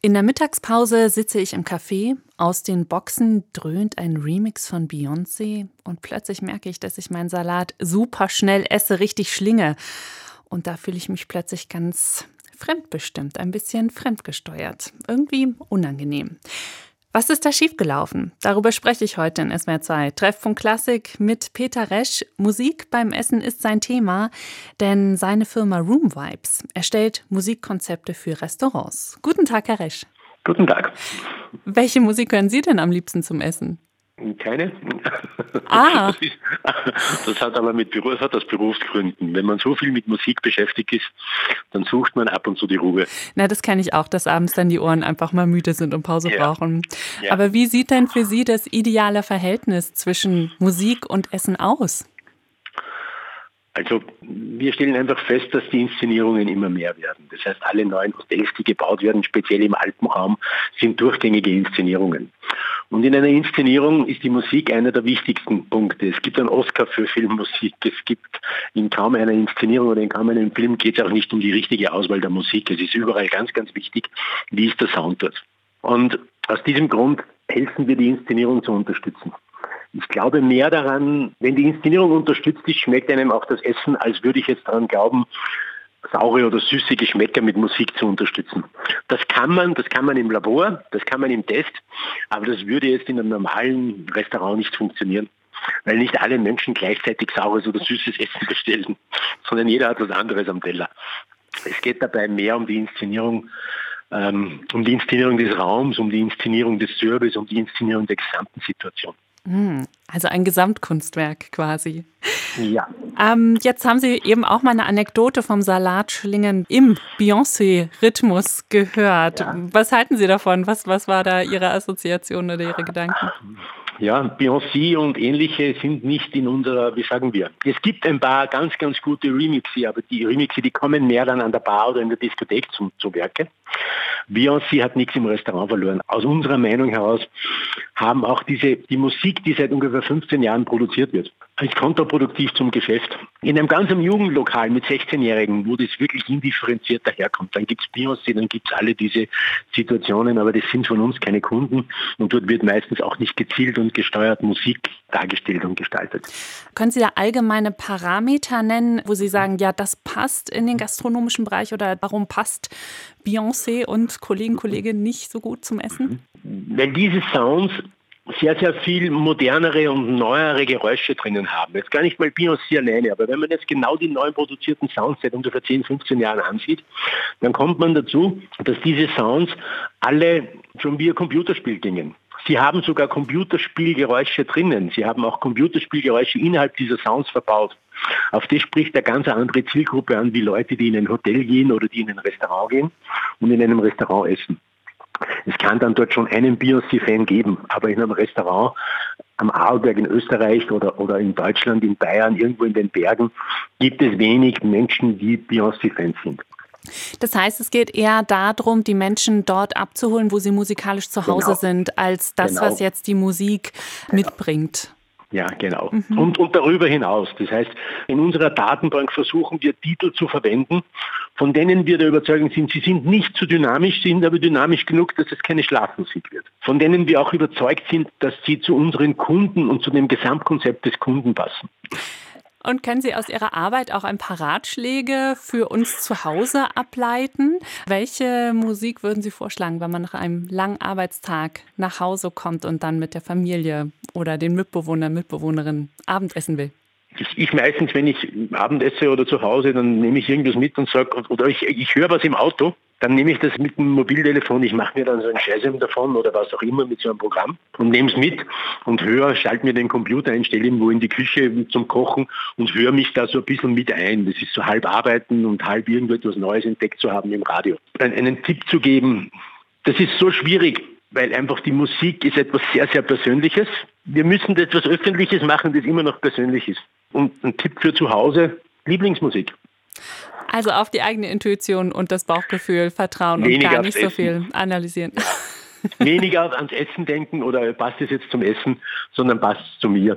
In der Mittagspause sitze ich im Café, aus den Boxen dröhnt ein Remix von Beyoncé und plötzlich merke ich, dass ich meinen Salat super schnell esse, richtig schlinge. Und da fühle ich mich plötzlich ganz fremdbestimmt, ein bisschen fremdgesteuert, irgendwie unangenehm. Was ist da schiefgelaufen? Darüber spreche ich heute in SWR 2. Treffpunkt Klassik mit Peter Resch. Musik beim Essen ist sein Thema, denn seine Firma Room Vibes erstellt Musikkonzepte für Restaurants. Guten Tag, Herr Resch. Guten Tag. Welche Musik hören Sie denn am liebsten zum Essen? Keine. Ah. Das, ist, das, hat aber mit Beruf, das hat aus Berufsgründen. Wenn man so viel mit Musik beschäftigt ist, dann sucht man ab und zu die Ruhe. Na, das kenne ich auch, dass abends dann die Ohren einfach mal müde sind und Pause ja. brauchen. Ja. Aber wie sieht denn für Sie das ideale Verhältnis zwischen Musik und Essen aus? Also wir stellen einfach fest, dass die Inszenierungen immer mehr werden. Das heißt, alle neuen Hotels, die gebaut werden, speziell im Alpenraum, sind durchgängige Inszenierungen. Und in einer Inszenierung ist die Musik einer der wichtigsten Punkte. Es gibt einen Oscar für Filmmusik. Es gibt in kaum einer Inszenierung oder in kaum einem Film geht es auch nicht um die richtige Auswahl der Musik. Es ist überall ganz, ganz wichtig, wie ist der Sound dort. Und aus diesem Grund helfen wir, die Inszenierung zu unterstützen. Ich glaube mehr daran, wenn die Inszenierung unterstützt ist, schmeckt einem auch das Essen, als würde ich jetzt daran glauben, saure oder süße Geschmäcker mit Musik zu unterstützen. Das kann man, das kann man im Labor, das kann man im Test, aber das würde jetzt in einem normalen Restaurant nicht funktionieren. Weil nicht alle Menschen gleichzeitig saures oder süßes Essen bestellen, sondern jeder hat was anderes am Teller. Es geht dabei mehr um die Inszenierung, ähm, um die Inszenierung des Raums, um die Inszenierung des Service, um die Inszenierung der gesamten Situation. Hm, also ein Gesamtkunstwerk quasi. Ja. Ähm, jetzt haben Sie eben auch mal eine Anekdote vom Salatschlingen im Beyoncé-Rhythmus gehört. Ja. Was halten Sie davon? Was, was war da Ihre Assoziation oder Ihre Gedanken? Ja, Beyoncé und ähnliche sind nicht in unserer, wie sagen wir. Es gibt ein paar ganz, ganz gute Remixe, aber die Remixe, die kommen mehr dann an der Bar oder in der Diskothek zum, zu Werke. Beyoncé hat nichts im Restaurant verloren. Aus unserer Meinung heraus haben auch diese, die Musik, die seit ungefähr 15 Jahren produziert wird, ist kontraproduktiv zum Geschäft. In einem ganzen Jugendlokal mit 16-Jährigen, wo das wirklich indifferenziert daherkommt, dann gibt es Beyoncé, dann gibt es alle diese Situationen, aber das sind von uns keine Kunden und dort wird meistens auch nicht gezielt und gesteuert Musik dargestellt und gestaltet. Können Sie da allgemeine Parameter nennen, wo Sie sagen, ja, das passt in den gastronomischen Bereich oder warum passt Beyoncé und Kollegen, Kolleginnen nicht so gut zum Essen? Weil diese Sounds sehr, sehr viel modernere und neuere Geräusche drinnen haben. Jetzt gar nicht mal Beyoncé alleine, aber wenn man jetzt genau die neu produzierten Sounds seit ungefähr 10, 15 Jahren ansieht, dann kommt man dazu, dass diese Sounds alle schon wie ein Computerspiel gingen. Sie haben sogar Computerspielgeräusche drinnen. Sie haben auch Computerspielgeräusche innerhalb dieser Sounds verbaut. Auf das spricht eine ganz andere Zielgruppe an, wie Leute, die in ein Hotel gehen oder die in ein Restaurant gehen und in einem Restaurant essen. Es kann dann dort schon einen Beyoncé-Fan geben, aber in einem Restaurant am Arlberg in Österreich oder, oder in Deutschland, in Bayern, irgendwo in den Bergen, gibt es wenig Menschen, die Beyoncé-Fans sind. Das heißt, es geht eher darum, die Menschen dort abzuholen, wo sie musikalisch zu Hause genau. sind, als das, genau. was jetzt die Musik genau. mitbringt. Ja, genau. Mhm. Und, und darüber hinaus. Das heißt, in unserer Datenbank versuchen wir Titel zu verwenden, von denen wir der Überzeugung sind, sie sind nicht zu dynamisch, sind aber dynamisch genug, dass es keine Schlafmusik wird. Von denen wir auch überzeugt sind, dass sie zu unseren Kunden und zu dem Gesamtkonzept des Kunden passen. Und können Sie aus Ihrer Arbeit auch ein paar Ratschläge für uns zu Hause ableiten? Welche Musik würden Sie vorschlagen, wenn man nach einem langen Arbeitstag nach Hause kommt und dann mit der Familie oder den Mitbewohner, Mitbewohnerin Abendessen will? Ich meistens, wenn ich Abendesse oder zu Hause, dann nehme ich irgendwas mit und sage, oder ich, ich höre was im Auto dann nehme ich das mit dem Mobiltelefon, ich mache mir dann so ein Scheißem davon oder was auch immer mit so einem Programm und nehme es mit und höre, schalte mir den Computer ein, stelle ihn wo in die Küche zum Kochen und höre mich da so ein bisschen mit ein. Das ist so halb arbeiten und halb irgendetwas Neues entdeckt zu haben im Radio. Einen Tipp zu geben, das ist so schwierig, weil einfach die Musik ist etwas sehr, sehr Persönliches. Wir müssen etwas Öffentliches machen, das immer noch persönlich ist. Und ein Tipp für zu Hause, Lieblingsmusik. Also auf die eigene Intuition und das Bauchgefühl vertrauen Weniger und gar nicht so viel analysieren. Weniger ans Essen denken oder passt es jetzt zum Essen, sondern passt es zu mir.